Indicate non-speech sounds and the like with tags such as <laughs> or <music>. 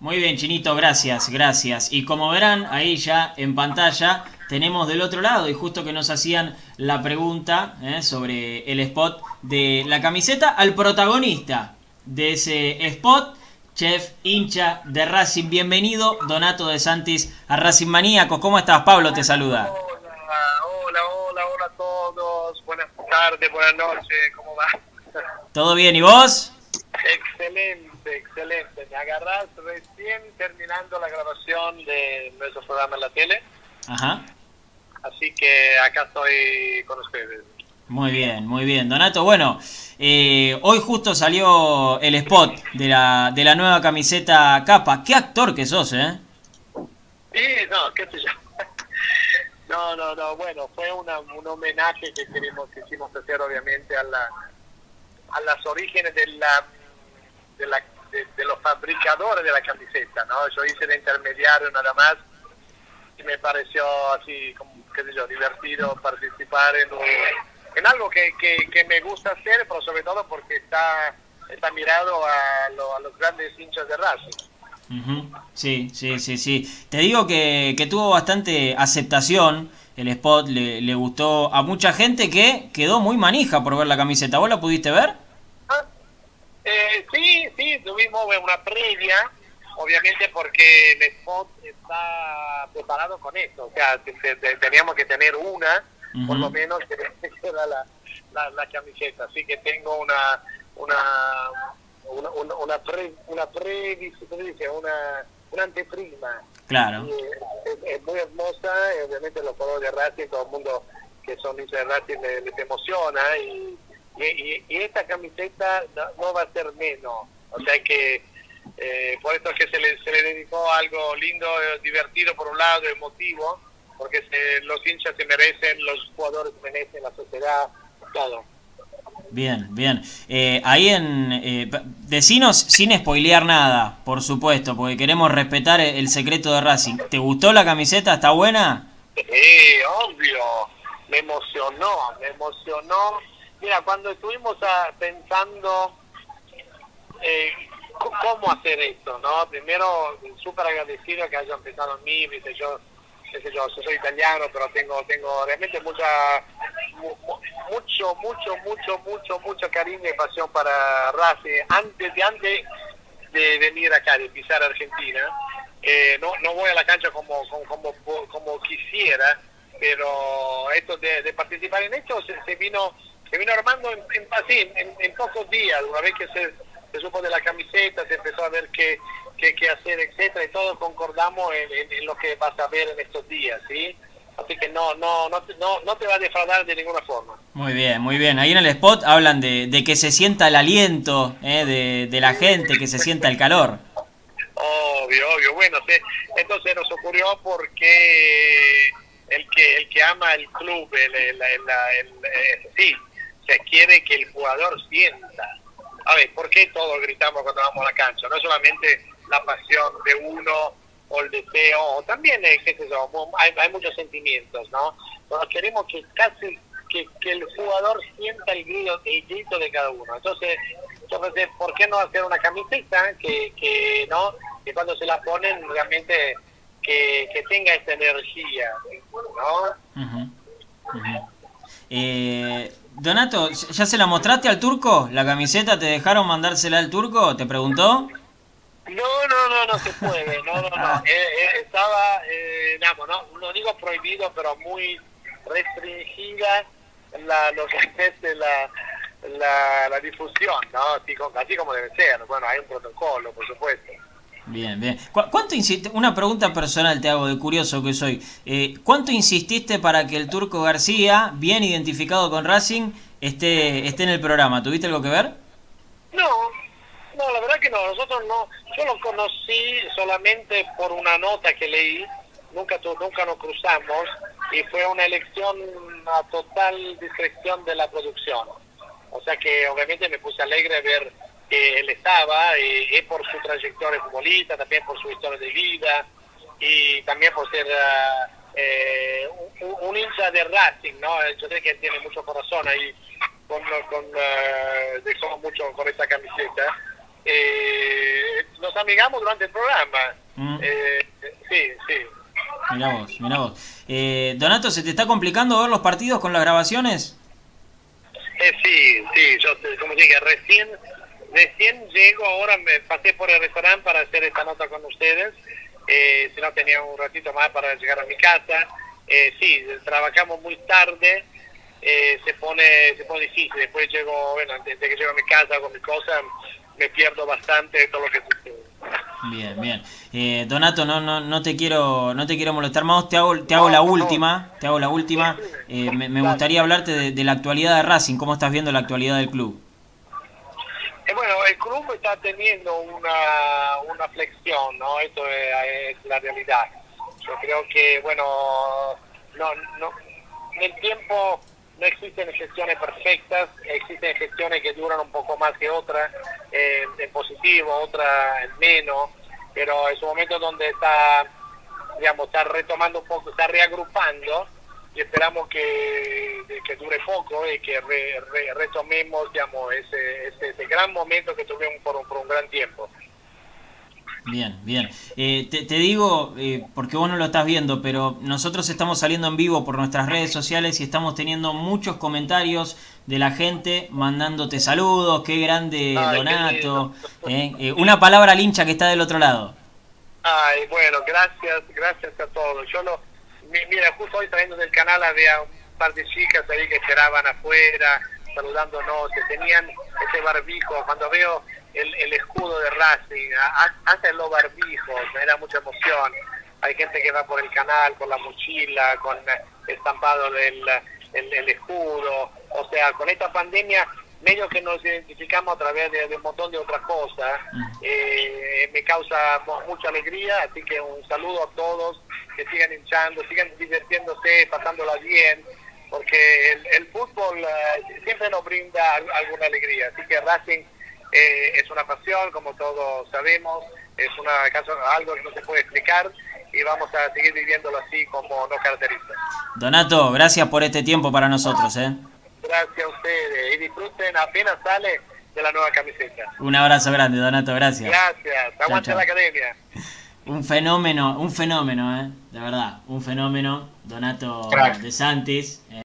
Muy bien, Chinito, gracias, gracias. Y como verán, ahí ya en pantalla tenemos del otro lado, y justo que nos hacían la pregunta eh, sobre el spot de la camiseta, al protagonista de ese spot, chef hincha de Racing. Bienvenido, Donato de Santis, a Racing Maníaco. ¿Cómo estás? Pablo te saluda. Hola, hola, hola, hola a todos. Buenas tardes, buenas noches, ¿cómo va? ¿Todo bien? ¿Y vos? Excelente, excelente. Me agarrás recién terminando la grabación de nuestro programa en la tele. Ajá. Así que acá estoy con ustedes. Muy bien, muy bien. Donato, bueno, eh, hoy justo salió el spot de la, de la nueva camiseta capa. Qué actor que sos, ¿eh? Sí, no, qué sé yo. <laughs> No, no, no, bueno, fue una, un homenaje que queremos, que quisimos hacer obviamente a la a las orígenes de la de, la, de, los fabricadores de la camiseta, ¿no? Yo hice de intermediario nada más y me pareció así, como, qué sé yo, divertido participar en, en algo que, que, me gusta hacer, pero sobre todo porque está, está mirado a, a los grandes hinchas de Racing. Sí, sí, sí, sí. Te digo que, que tuvo bastante aceptación el spot, le, le, gustó a mucha gente que quedó muy manija por ver la camiseta. ¿Vos la pudiste ver? Eh, sí, tuvimos una previa, obviamente porque el spot está preparado con esto. O sea, teníamos que tener una, por lo menos, que <laughs> era la, la, la, camiseta. Así que tengo una una una, una, una, pre, una, pre, una, una anteprima Claro. es, muy hermosa, y obviamente los colores de Racing, todo el mundo que son de Racing les, emociona y, y, esta camiseta no, va a ser menos. O sea que eh, por eso es que se le, se le dedicó algo lindo, divertido por un lado, emotivo, porque los hinchas se merecen, los jugadores se merecen, la sociedad, todo. Bien, bien. Eh, ahí en... Eh, decinos sin spoilear nada, por supuesto, porque queremos respetar el secreto de Racing. ¿Te gustó la camiseta? ¿Está buena? Sí, obvio. Me emocionó, me emocionó. Mira, cuando estuvimos ah, pensando eh, cómo hacer esto, ¿no? Primero, súper agradecido que hayan pensado en mí, ¿viste? Yo, yo, soy italiano, pero tengo, tengo realmente mucha mucho, mucho, mucho, mucho, mucho cariño y pasión para Racing. Antes de antes de venir acá, de pisar Argentina, eh, no, no voy a la cancha como, como, como, quisiera, pero esto de, participar en esto se, vino se vino armando en, en, en, pocos días, una vez que se, se, supo de la camiseta, se empezó a ver qué, qué, qué hacer, etcétera, y todos concordamos en, en, lo que vas a ver en estos días, ¿sí? Así que no, no, no, no, no te va a defraudar de ninguna forma. Muy bien, muy bien. Ahí en el spot hablan de, de que se sienta el aliento eh, de, de, la gente, que se sienta el calor. Obvio, obvio. Bueno, entonces nos ocurrió porque el que el que ama el club, el, el, el, sí, se quiere que el jugador sienta. A ver, ¿por qué todos gritamos cuando vamos a la cancha? No solamente la pasión de uno o el deseo, o también, eh, qué sé yo, hay, hay muchos sentimientos, ¿no? Pero queremos que casi que, que el jugador sienta el grito, el grito de cada uno. Entonces, yo pensé, ¿por qué no hacer una camiseta que, que no que cuando se la ponen realmente que, que tenga esta energía, ¿no? Eh, Donato, ¿ya se la mostraste al turco? ¿La camiseta te dejaron mandársela al turco? ¿Te preguntó? No, no, no, no se puede, no, no, no. Ah. Eh, eh, estaba, eh, no, no digo prohibido, pero muy restringida la, lo que <laughs> es la, la, la difusión, ¿no? Así, así, como debe ser. Bueno, hay un protocolo, por supuesto. Bien, bien. ¿Cuánto Una pregunta personal te hago, de curioso que soy. Eh, ¿Cuánto insististe para que el turco García, bien identificado con Racing, esté, esté en el programa? ¿Tuviste algo que ver? No, no, la verdad que no, nosotros no, yo lo conocí solamente por una nota que leí, nunca, nunca nos cruzamos y fue una elección a total discreción de la producción. O sea que obviamente me puse alegre ver que él estaba, y, y por su trayectoria futbolista, también por su historia de vida y también por ser eh, un, hincha de Racing, ¿no? Yo creo que tiene mucho corazón ahí, con, con, uh, dejó mucho con esta camiseta. Eh, nos amigamos durante el programa. Mm. Eh, sí, sí. Mirá vos, mirá vos. Eh, Donato, ¿se te está complicando ver los partidos con las grabaciones? Eh, sí, sí, yo como dije, recién, recién llego, ahora me pasé por el restaurante para hacer esta nota con ustedes, eh, si no tenía un ratito más para llegar a mi casa. Eh, sí, trabajamos muy tarde, eh, se pone se pone difícil, después llego, bueno, antes de que llego a mi casa con mi cosa, me pierdo bastante de todo lo que sucede. Bien, bien. Eh, Donato, no, no, no te quiero, no te quiero molestar más. Te hago, te hago la No, última, te hago la última. Eh, me, me gustaría hablarte de, de la actualidad de Racing. ¿Cómo estás viendo la actualidad del club? El club está teniendo una, una flexión, ¿no? Esto es, la realidad. Yo creo que, bueno, no, no, en el tiempo no existen gestiones perfectas, existen gestiones que duran un poco más que otras, eh, en positivo, otras en menos, pero es un momento donde está, digamos, está retomando un poco, está reagrupando y esperamos que, que dure poco y que re- re- retomemos digamos ese, ese gran momento que tuvimos por, un- por un gran tiempo. Bien, bien. Eh, te, te digo, eh, porque vos no lo estás viendo, pero nosotros estamos saliendo en vivo por nuestras redes sociales y estamos teniendo muchos comentarios de la gente mandándote saludos, qué grande Ay, Donato. eh, eh, una palabra al hincha que está del otro lado. Ay, bueno, gracias, gracias a todos. Yo lo, mi- mira, justo hoy saliendo del canal había un par de chicas ahí que esperaban afuera, saludándonos, que tenían ese barbijo. Cuando veo el, el escudo de Racing, antes los barbijos, me da mucha emoción. Hay gente que va por el canal con la mochila, con eh, estampado del el, el escudo. O sea, con esta pandemia, medio que nos identificamos a través de, de un montón de otras cosas. Eh, me causa mu- mucha alegría, así que un saludo a todos, que sigan hinchando, sigan divirtiéndose, pasándola bien, porque el, el fútbol eh, siempre nos brinda al- alguna alegría. Así que Racing eh, es una pasión, como todos sabemos, es una caso, algo que no se puede explicar y vamos a seguir viviéndolo así como nos caracteriza. Donato, gracias por este tiempo para nosotros. ¿eh? Gracias a ustedes y disfruten apenas sale de la nueva camiseta. Un abrazo grande, Donato, gracias. Gracias, aguante la academia. <laughs> Un fenómeno, un fenómeno, ¿eh? De verdad, un fenómeno. Donato Crack. de Santis.